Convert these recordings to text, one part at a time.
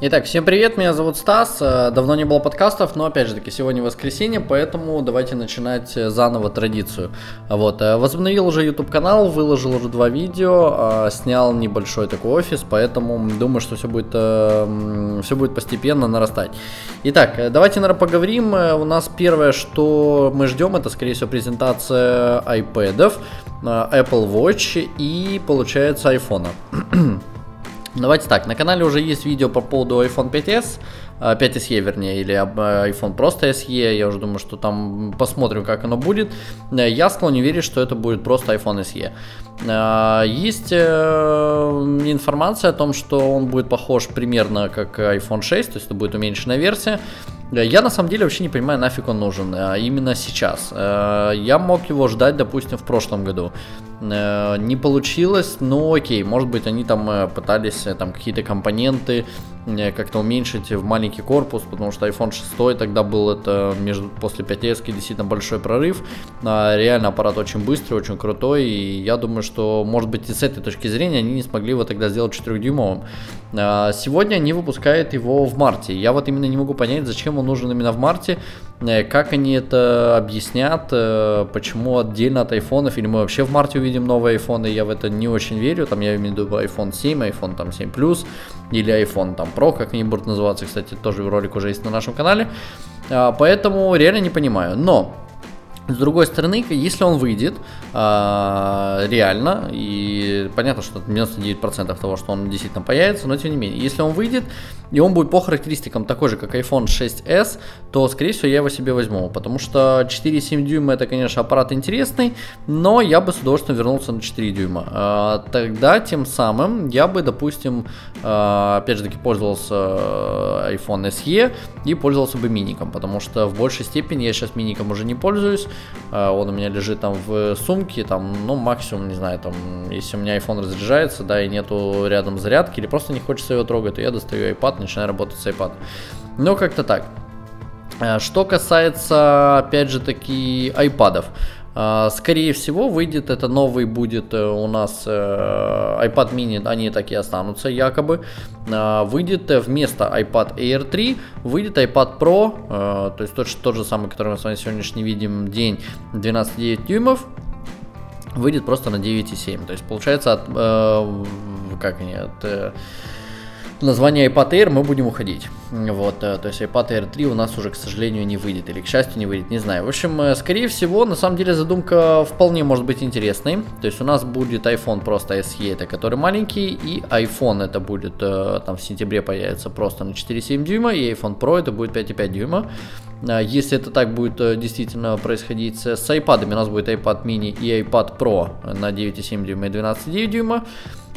Итак, всем привет, меня зовут Стас. Э, давно не было подкастов, но опять же таки сегодня воскресенье, поэтому давайте начинать э, заново традицию. Вот, э, возобновил уже YouTube канал, выложил уже два видео, снял небольшой такой офис, поэтому думаю, что все будет, все будет постепенно нарастать. Итак, давайте, наверное, поговорим. У нас первое, что мы ждем, это, скорее всего, презентация iPad, Apple Watch и, получается, iPhone. Давайте так, на канале уже есть видео по поводу iPhone 5s, 5SE вернее, или iPhone просто SE, я уже думаю, что там посмотрим, как оно будет. Я склонен верить, что это будет просто iPhone SE. А, есть э, информация о том, что он будет похож примерно как iPhone 6, то есть это будет уменьшенная версия. Я на самом деле вообще не понимаю, нафиг он нужен а именно сейчас. Э, я мог его ждать, допустим, в прошлом году. Э, не получилось, но окей, может быть они там э, пытались там какие-то компоненты как-то уменьшить в маленький корпус, потому что iPhone 6 тогда был это между после 5s действительно большой прорыв. А, реально аппарат очень быстрый, очень крутой, и я думаю, что может быть и с этой точки зрения они не смогли его тогда сделать 4-дюймовым. А, сегодня они выпускают его в марте. Я вот именно не могу понять, зачем он нужен именно в марте, как они это объяснят, почему отдельно от айфонов, или мы вообще в марте увидим новые iPhone, я в это не очень верю. Там я имею в виду iPhone 7, iPhone там 7 Plus или iPhone там Pro, как они будут называться. Кстати, тоже ролик уже есть на нашем канале. А, поэтому реально не понимаю. Но с другой стороны, если он выйдет э, реально, и понятно, что 99% того, что он действительно появится, но тем не менее, если он выйдет, и он будет по характеристикам такой же, как iPhone 6s, то, скорее всего, я его себе возьму, потому что 4,7 дюйма это, конечно, аппарат интересный, но я бы с удовольствием вернулся на 4 дюйма. Э, тогда, тем самым, я бы, допустим, э, опять же таки, пользовался iPhone SE и пользовался бы миником, потому что в большей степени я сейчас миником уже не пользуюсь, он у меня лежит там в сумке, там, ну, максимум, не знаю, там, если у меня iPhone разряжается, да, и нету рядом зарядки, или просто не хочется его трогать, то я достаю iPad, начинаю работать с iPad. Ну, как-то так. А, что касается, опять же таки, iPadов. А, скорее всего, выйдет это новый будет э, у нас э, iPad mini, они так и останутся якобы. А, выйдет э, вместо iPad Air 3, выйдет iPad Pro, то есть тот, тот же самый, который мы с вами сегодняшний видим день, 12,9 дюймов, выйдет просто на 9,7. То есть получается от, как они, от название iPad Air мы будем уходить. Вот, э, то есть iPad Air 3 у нас уже, к сожалению, не выйдет, или к счастью не выйдет, не знаю. В общем, э, скорее всего, на самом деле задумка вполне может быть интересной. То есть у нас будет iPhone просто SE, это который маленький, и iPhone это будет, э, там в сентябре появится просто на 4,7 дюйма, и iPhone Pro это будет 5,5 дюйма. Если это так будет действительно происходить с iPad, у нас будет iPad mini и iPad Pro на 9,7 дюйма и 12,9 дюйма.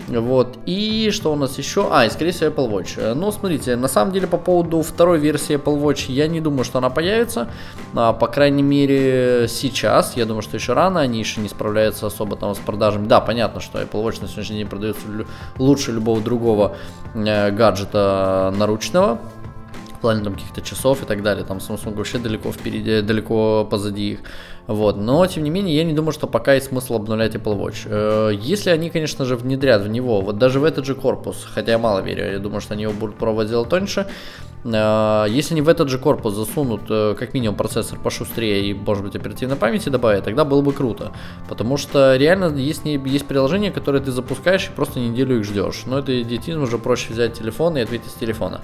Вот, и что у нас еще? А, и скорее всего Apple Watch. Ну, смотрите, на самом деле по поводу второй версии Apple Watch я не думаю, что она появится. А, по крайней мере, сейчас. Я думаю, что еще рано, они еще не справляются особо там с продажами. Да, понятно, что Apple Watch на сегодняшний день продается лучше любого другого э, гаджета наручного плане там каких-то часов и так далее. Там Samsung вообще далеко впереди, далеко позади их. Вот. Но, тем не менее, я не думаю, что пока есть смысл обновлять Apple Watch. Э, если они, конечно же, внедрят в него, вот даже в этот же корпус, хотя я мало верю, я думаю, что они его будут пробовать делать тоньше, если они в этот же корпус засунут э, как минимум процессор пошустрее и, может быть, оперативной памяти добавят, тогда было бы круто. Потому что реально есть, есть приложения, которые ты запускаешь и просто неделю их ждешь. Но это идиотизм, уже проще взять телефон и ответить с телефона.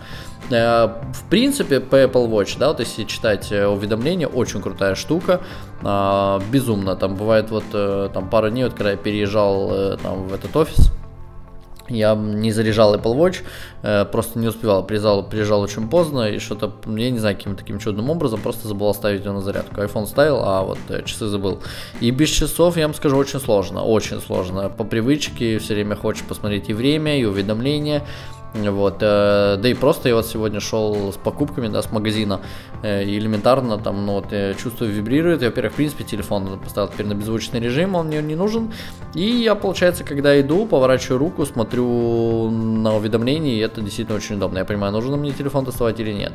В принципе, по Apple Watch, да, вот если читать уведомления, очень крутая штука безумно. Там бывает вот э, там пару дней, вот когда я переезжал э, там в этот офис, я не заряжал Apple Watch, э, просто не успевал, приезжал, приезжал очень поздно и что-то, я не знаю, каким таким чудным образом, просто забыл оставить его на зарядку. iPhone ставил, а вот э, часы забыл. И без часов, я вам скажу, очень сложно, очень сложно. По привычке все время хочешь посмотреть и время, и уведомления. Вот, э, да и просто я вот сегодня шел с покупками, да, с магазина, э, и элементарно там, ну вот, я чувствую, вибрирует, я, во-первых, в принципе, телефон поставил теперь на беззвучный режим, он мне не нужен, и я, получается, когда иду, поворачиваю руку, смотрю на уведомления, и это действительно очень удобно, я понимаю, нужно мне телефон доставать или нет.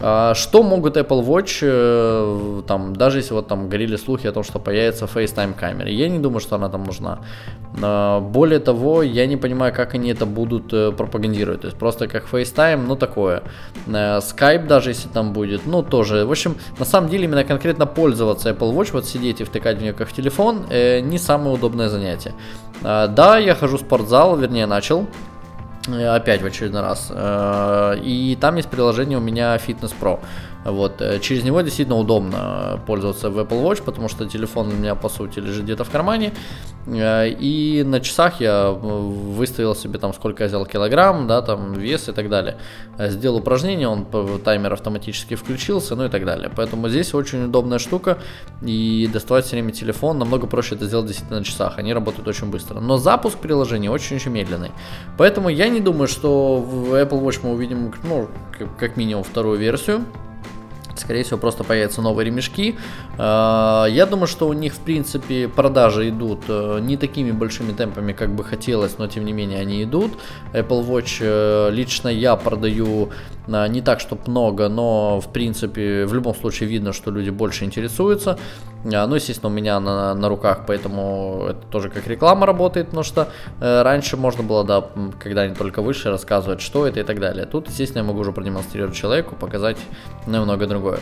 А, что могут Apple Watch, э, там, даже если вот там горели слухи о том, что появится FaceTime камера, я не думаю, что она там нужна. А, более того, я не понимаю, как они это будут э, пропагандировать. То есть просто как FaceTime, ну такое. Э, Skype даже если там будет, ну тоже. В общем, на самом деле именно конкретно пользоваться Apple Watch, вот сидеть и втыкать в нее как в телефон, не самое удобное занятие. А, да, я хожу в спортзал, вернее начал. Э, опять в очередной раз. Э, и там есть приложение у меня Fitness Pro. Вот. Э, через него действительно удобно пользоваться в Apple Watch, потому что телефон у меня по сути лежит где-то в кармане. И на часах я выставил себе там сколько я взял килограмм, да, там вес и так далее. Сделал упражнение, он таймер автоматически включился, ну и так далее. Поэтому здесь очень удобная штука. И доставать все время телефон намного проще это сделать действительно на часах. Они работают очень быстро. Но запуск приложения очень-очень медленный. Поэтому я не думаю, что в Apple Watch мы увидим, ну, как минимум вторую версию. Скорее всего, просто появятся новые ремешки. А, я думаю, что у них, в принципе, продажи идут э, не такими большими темпами, как бы хотелось, но тем не менее они идут. Apple Watch э, лично я продаю а, не так, чтобы много, но, в принципе, в любом случае видно, что люди больше интересуются. А, ну, естественно, у меня на, на руках, поэтому это тоже как реклама работает, потому что э, раньше можно было, да, когда они только вышли, рассказывать, что это и так далее. Тут, естественно, я могу уже продемонстрировать человеку, показать немного другое.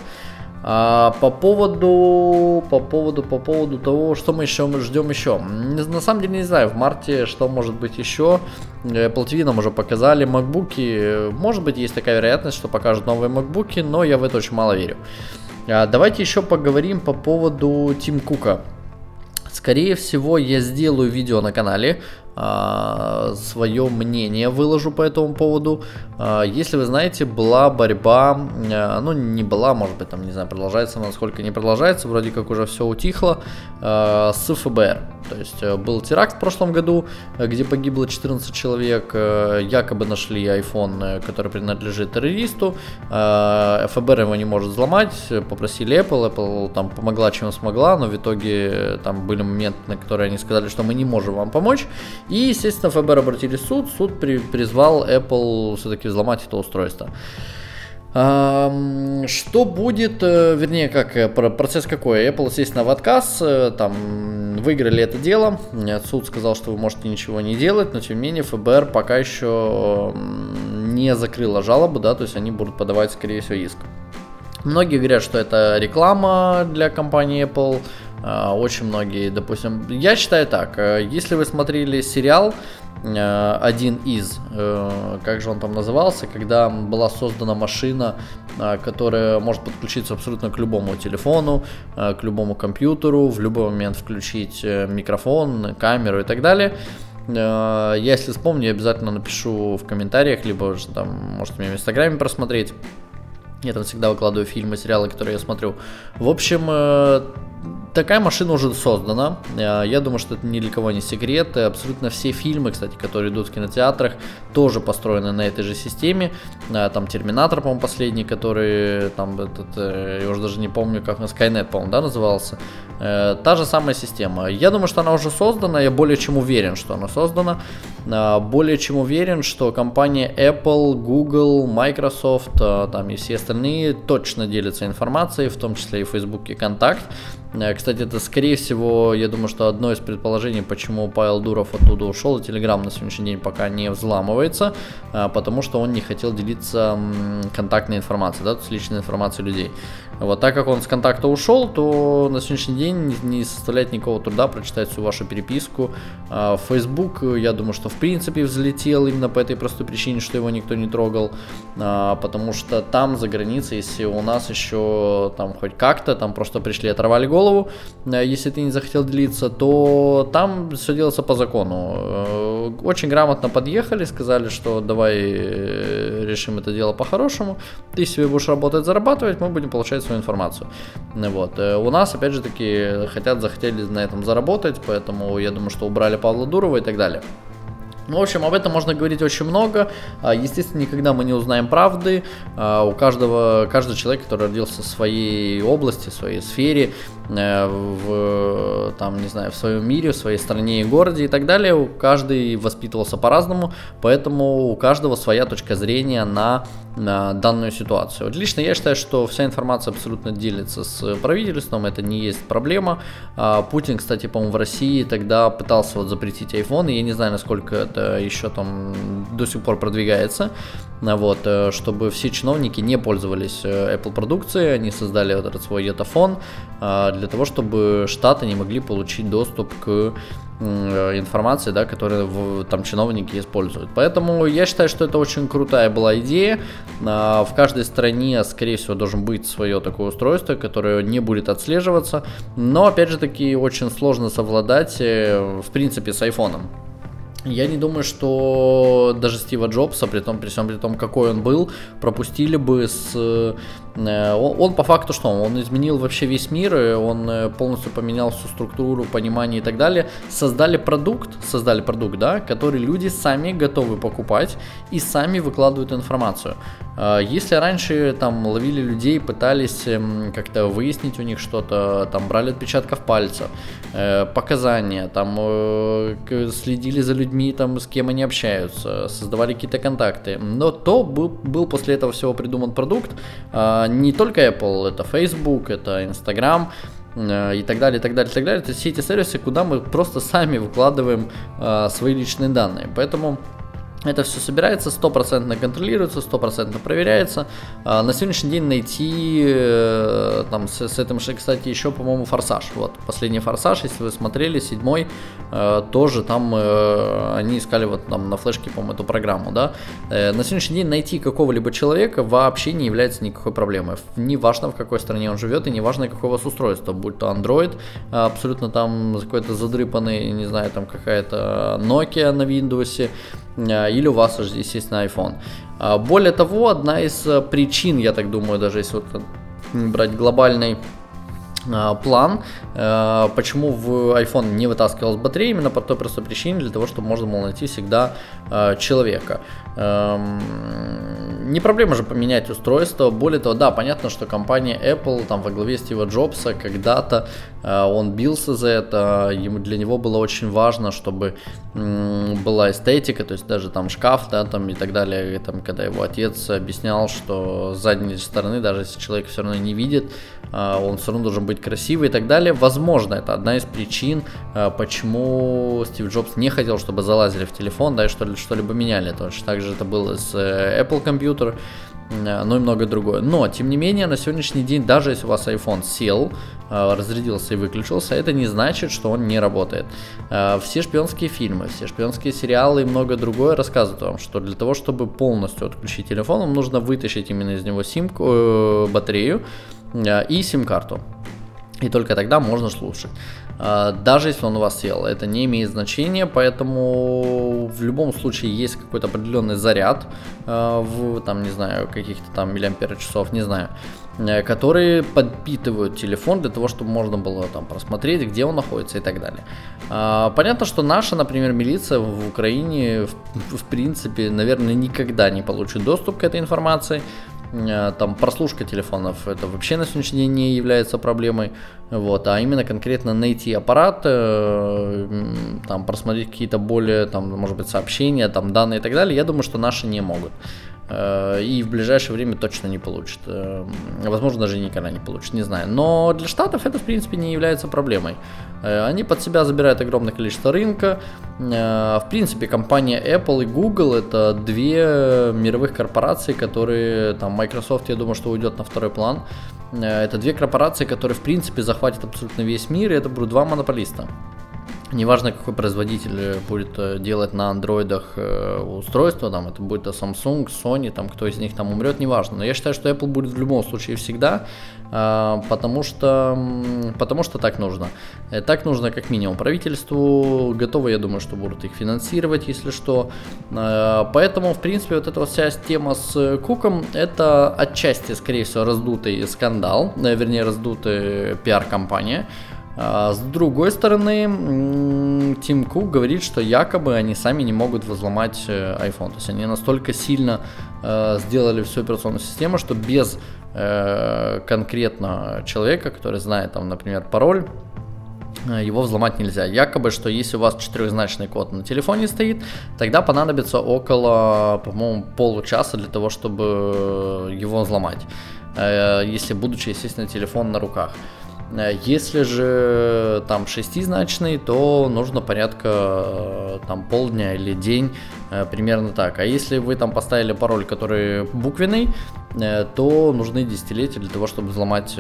А, по поводу, по поводу, по поводу того, что мы еще мы ждем еще. На самом деле не знаю, в марте что может быть еще. Apple TV нам уже показали MacBook. Может быть есть такая вероятность, что покажут новые MacBook, но я в это очень мало верю. А, давайте еще поговорим по поводу Тим Кука. Скорее всего, я сделаю видео на канале, а, свое мнение выложу по этому поводу. А, если вы знаете, была борьба, ну не была, может быть, там, не знаю, продолжается, насколько не продолжается, вроде как уже все утихло, с ФБР. То есть э, был теракт в прошлом году, где погибло 14 человек, э, якобы нашли iPhone, э, который принадлежит террористу, ФБР его не может взломать, попросили Apple, Apple там помогла, чем смогла, но в итоге там были моменты, на которые они сказали, что мы не можем вам помочь, и, естественно, ФБР обратили в суд, суд при, призвал Apple все-таки взломать это устройство. Что будет, э, вернее, как э, процесс какой? Apple, естественно, в отказ, э, там, выиграли это дело, суд сказал, что вы можете ничего не делать, но тем не менее ФБР пока еще не закрыла жалобу, да, то есть они будут подавать, скорее всего, иск. Многие говорят, что это реклама для компании Apple, а, очень многие, допустим, я считаю так, э, если вы смотрели сериал э, один из, э, как же он там назывался, когда была создана машина, которая может подключиться абсолютно к любому телефону, к любому компьютеру, в любой момент включить микрофон, камеру и так далее. Я, если вспомню, обязательно напишу в комментариях, либо там, можете меня в инстаграме просмотреть. Я там всегда выкладываю фильмы, сериалы, которые я смотрю. В общем, такая машина уже создана. Э, я думаю, что это ни для кого не секрет. Абсолютно все фильмы, кстати, которые идут в кинотеатрах, тоже построены на этой же системе. Э, там Терминатор, по-моему, последний, который там этот, э, я уже даже не помню, как он, Skynet, по-моему, да, назывался. Та же самая система. Я думаю, что она уже создана. Я более чем уверен, что она создана. Более чем уверен, что компания Apple, Google, Microsoft, там и все остальные точно делятся информацией, в том числе и Facebook и Контакт. Э, кстати, это скорее всего, я думаю, что одно из предположений, почему Павел Дуров оттуда ушел, и Telegram на сегодняшний день пока не взламывается, э, потому что он не хотел делиться контактной информацией, да, с личной информацией людей. Вот так как он с контакта ушел, то на сегодняшний день не составляет никакого труда прочитать всю вашу переписку. А, Facebook, я думаю, что в принципе взлетел именно по этой простой причине, что его никто не трогал, потому что там за границей, если у нас еще там хоть как-то, там просто пришли, оторвали голову, а, если ты не захотел делиться, то там все делается по закону. Очень грамотно подъехали, сказали, что давай э, решим это дело по-хорошему, ты себе будешь работать, зарабатывать, мы будем получать свою информацию. Вот. Э, у нас, опять же таки, хотят, захотели на этом заработать, поэтому я думаю, что убрали Павла Дурова и так далее. Ну, в общем, об этом можно говорить очень много. А, естественно, никогда мы не узнаем правды. А, у каждого, каждый человек, который родился в своей области, в своей сфере, э, в, там, не знаю, в своем мире, в своей стране и городе и так далее, каждый воспитывался по-разному, поэтому у каждого своя точка зрения на данную ситуацию. Вот лично я считаю, что вся информация абсолютно делится с правительством, это не есть проблема. А, Путин, кстати, по-моему, в России тогда пытался вот запретить iPhone, и я не знаю, насколько это еще там до сих пор продвигается, вот, э, чтобы все чиновники не пользовались э, Apple продукцией, они создали вот этот свой етафон для того, чтобы штаты не могли получить доступ к Э, информации, да, которую там чиновники используют. Поэтому я считаю, что это очень крутая была идея. В каждой стране, скорее всего, должен быть свое такое устройство, которое не будет отслеживаться. Но, опять же таки, очень сложно совладать, э, в принципе, с айфоном. Я не думаю, что даже Стива Джобса, при том, при всем при том, какой он был, пропустили бы с... Э, он, он по факту что? Он изменил вообще весь мир, он э, полностью поменял всю структуру, понимание и так далее. Создали продукт, создали продукт, да, который люди сами готовы покупать и сами выкладывают информацию. А, если раньше там ловили людей, пытались эм, как-то выяснить у них что-то, там брали отпечатков пальцев, э, показания, там э, следили за людьми, там с кем они общаются, создавали какие-то контакты, но то был, был после этого всего придуман продукт, не только Apple, это Facebook, это Instagram, э, и так далее, и так далее, и так далее. Это все эти сервисы, куда мы просто сами выкладываем э, свои личные данные. Поэтому это все собирается, стопроцентно контролируется, стопроцентно проверяется. А, на сегодняшний день найти э, там с, с этим, кстати, еще, по-моему, форсаж. Вот последний форсаж, если вы смотрели, седьмой, э, тоже там э, они искали вот там на флешке, по-моему, эту программу, да. На сегодняшний день найти какого-либо человека вообще не является никакой проблемой. Не важно, в какой стране он живет, и не важно, какое у вас устройство, будь то Android, абсолютно там какой-то задрыпанный, не знаю, там какая-то Nokia на Windows, или у вас, естественно, iPhone. А, более того, одна из э, причин, я так думаю, даже если вот брать глобальный а, план, э, почему в iPhone не вытаскивалась батарея, именно по той простой причине, для того, чтобы можно было найти всегда человека. Эм, не проблема же поменять устройство. Более того, да, понятно, что компания Apple там во главе Стива Джобса когда-то э, он бился за это. Ему для него было очень важно, чтобы м, была эстетика, то есть даже там шкаф, да, там и так далее. Там, когда его отец объяснял, что с задней стороны, даже если человек все равно не видит, э, он все равно должен быть красивый и так далее. Возможно, это одна из причин, э, почему Стив Джобс не хотел, чтобы залазили в телефон, да, и что-либо меняли. Точно так же это было с э, Apple компьютер, э, ну и многое другое. Но, тем не менее, на сегодняшний день, даже если у вас iPhone сел, э, разрядился и выключился, это не значит, что он не работает. Все шпионские фильмы, все шпионские сериалы и многое другое рассказывают вам, что для того, чтобы полностью отключить телефон, вам нужно вытащить именно из него симку, батарею и сим-карту. И только тогда можно слушать. А, даже если он у вас сел, это не имеет значения, поэтому в любом случае есть какой-то определенный заряд а, в, там, не знаю, каких-то там миллиампер часов, не знаю, э, которые подпитывают телефон для того, чтобы можно было там просмотреть, где он находится и так далее. А, понятно, что наша, например, милиция в Украине, в, в принципе, наверное, никогда не получит доступ к этой информации, там прослушка телефонов это вообще на сегодняшний день не является проблемой, вот, а именно конкретно найти аппарат, э, там просмотреть какие-то более, там, может быть, сообщения, там данные и так далее, я думаю, что наши не могут. Э, и в ближайшее время точно не получит. Э, возможно, даже никогда не получит, не знаю. Но для Штатов это, в принципе, не является проблемой. Э, они под себя забирают огромное количество рынка. В принципе, компания Apple и Google это две мировых корпорации, которые, там, Microsoft, я думаю, что уйдет на второй план. Это две корпорации, которые, в принципе, захватят абсолютно весь мир, и это будут два монополиста. Неважно, какой производитель э, будет э, делать на андроидах э, устройство, там это будет Samsung, Sony, там кто из них там умрет, неважно. Но я считаю, что Apple будет в любом случае всегда, потому что, потому что так нужно. Так нужно как минимум правительству, готовы, я думаю, что будут их финансировать, если что. Поэтому, в принципе, вот эта вот вся тема с Куком, это отчасти, скорее всего, раздутый скандал, вернее, раздутая пиар-компания, с другой стороны, Тим Кук говорит, что якобы они сами не могут взломать э, iPhone. То есть они настолько сильно э, сделали всю операционную систему, что без э, конкретно человека, который знает, там, например, пароль, его взломать нельзя. Якобы, что если у вас четырехзначный код на телефоне стоит, тогда понадобится около, по-моему, получаса для того, чтобы его взломать. Если будучи, естественно, телефон на руках. Э, если же там шестизначный, то нужно порядка э, там полдня или день, э, примерно так. А если вы там поставили пароль, который буквенный, то нужны десятилетия для того, чтобы взломать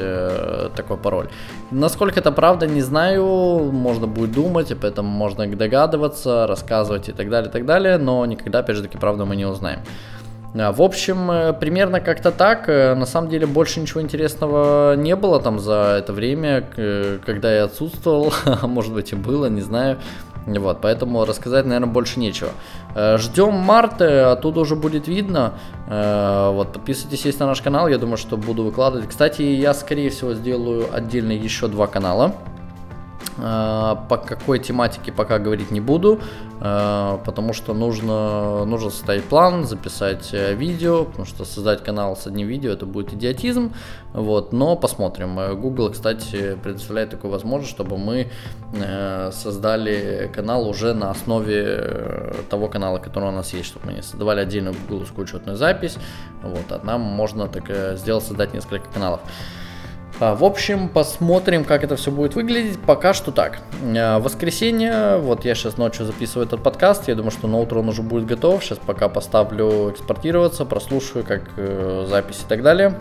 такой пароль. Насколько это правда, не знаю, можно будет думать, и поэтому можно догадываться, рассказывать и так далее, и так далее, но никогда, опять же таки, правду мы не узнаем. А, в общем, э, примерно как-то так. Э, на самом деле больше ничего интересного не было там за это время, когда я отсутствовал. Может быть и было, не знаю. Вот, поэтому рассказать, наверное, больше нечего. Э, Ждем марта, оттуда уже будет видно. Вот, подписывайтесь есть на наш канал, я думаю, что буду выкладывать. Кстати, я, скорее всего, сделаю отдельно еще два канала. А, по какой тематике пока говорить не буду, а, потому что нужно, нужно составить план, записать э, видео, потому что создать канал с одним видео это будет идиотизм, вот, но посмотрим. Э, Google, кстати, предоставляет такую возможность, чтобы мы э, создали канал уже на основе того канала, который у нас есть, чтобы мы не создавали отдельную Google учетную запись, вот, а нам можно так сделать, создать несколько каналов. А, в общем, посмотрим, как это все будет выглядеть. Пока что так. А, воскресенье, вот я сейчас ночью записываю этот подкаст, я думаю, что на утро он уже будет готов. Сейчас пока поставлю экспортироваться, прослушаю, как э, запись и так далее.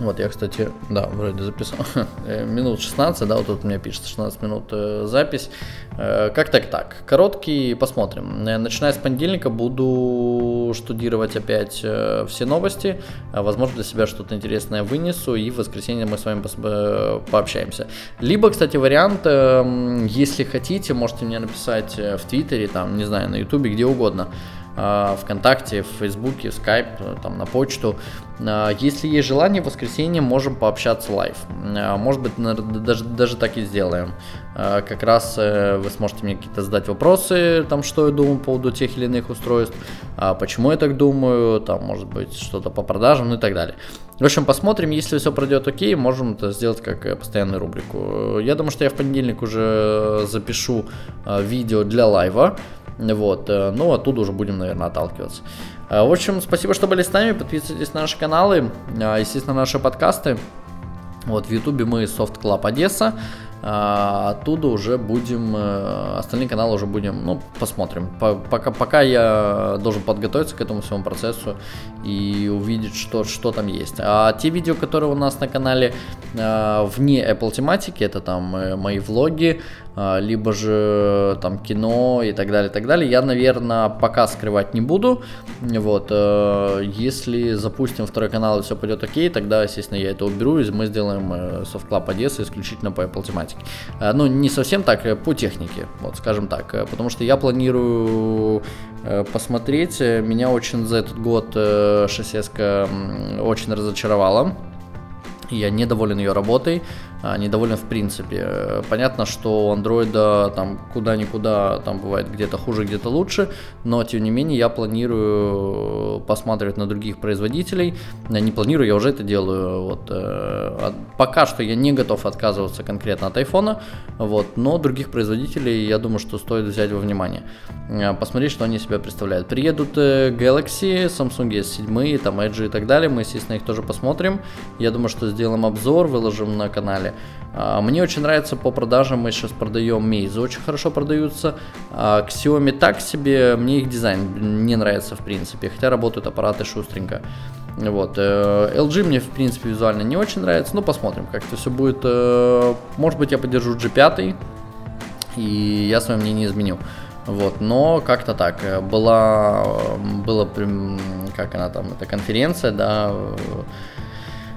Вот я, кстати, да, вроде записал. Э, минут 16, да, вот тут меня пишется 16 минут э, запись. Э, как так так? Короткий, посмотрим. Начиная с понедельника буду штудировать опять все новости. Возможно, для себя что-то интересное вынесу, и в воскресенье мы с вами пообщаемся. Либо, кстати, вариант, если хотите, можете мне написать в Твиттере, там, не знаю, на Ютубе, где угодно. А, ВКонтакте, в Фейсбуке, в Скайп, там на почту. А, если есть желание, в воскресенье можем пообщаться live. А, может быть, даже, даже так и сделаем. Как раз э, вы сможете мне какие-то задать вопросы, там, что я думаю по поводу тех или иных устройств, почему я так думаю, там, может быть, что-то по продажам, ну и так далее. В общем, посмотрим, если все пройдет окей, можем это сделать как э, постоянную рубрику. Я думаю, что я в понедельник уже запишу видео для лайва. Вот, э, ну оттуда уже будем, наверное, отталкиваться. Э, в общем, спасибо, что были с нами. Подписывайтесь на наши каналы, э, естественно, наши подкасты. Вот в Ютубе мы Soft Club Одесса. Оттуда уже будем, остальные каналы уже будем, ну, посмотрим. Пока, пока я должен подготовиться к этому всему процессу и увидеть, что, что там есть. А те видео, которые у нас на канале вне Apple тематики, это там мои влоги, либо же там кино и так далее, и так далее. Я, наверное, пока скрывать не буду. Вот, э, если запустим второй канал и все пойдет окей, тогда, естественно, я это уберу и мы сделаем э, Soft Club Одесса исключительно по Apple тематике. Э, ну, не совсем так, по технике, вот, скажем так, потому что я планирую посмотреть. Меня очень за этот год 6 очень разочаровала. Я недоволен ее работой. А, недоволен в принципе. Понятно, что у андроида там куда-никуда, там бывает где-то хуже, где-то лучше, но тем не менее я планирую посматривать на других производителей. Не планирую, я уже это делаю. Вот, э, пока что я не готов отказываться конкретно от айфона, вот, но других производителей я думаю, что стоит взять во внимание. Э, посмотреть, что они себя представляют. Приедут э, Galaxy, Samsung S7, там Edge и так далее, мы, естественно, их тоже посмотрим. Я думаю, что сделаем обзор, выложим на канале далее. А, мне очень нравится по продажам, мы сейчас продаем Meizu, очень хорошо продаются. А Xiaomi так себе, мне их дизайн не нравится в принципе, хотя работают аппараты шустренько. Вот. Э, LG мне, в принципе, визуально не очень нравится. Ну, посмотрим, как это все будет. Э, может быть, я поддержу G5, и я свое мнение изменю. Вот, но как-то так. Была, была, как она там, эта конференция, да,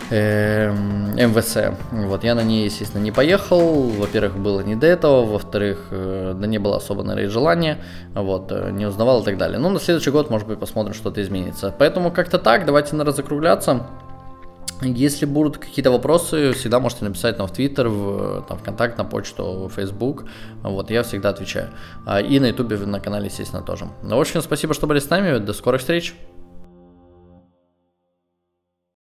МВС. Вот, я на ней, естественно, не поехал. Во-первых, было не до этого. Во-вторых, э, да не было особо, наверное, желания. Вот, э, не узнавал и так далее. Но на следующий год, может быть, посмотрим, что-то изменится. Поэтому как-то так. Давайте, наверное, закругляться. Если будут какие-то вопросы, всегда можете написать нам в Твиттер, в там, ВКонтакт, на почту, в Facebook. Вот, я всегда отвечаю. А, и на Ютубе, на канале, естественно, тоже. Ну, в общем, спасибо, что были с нами. До скорых встреч.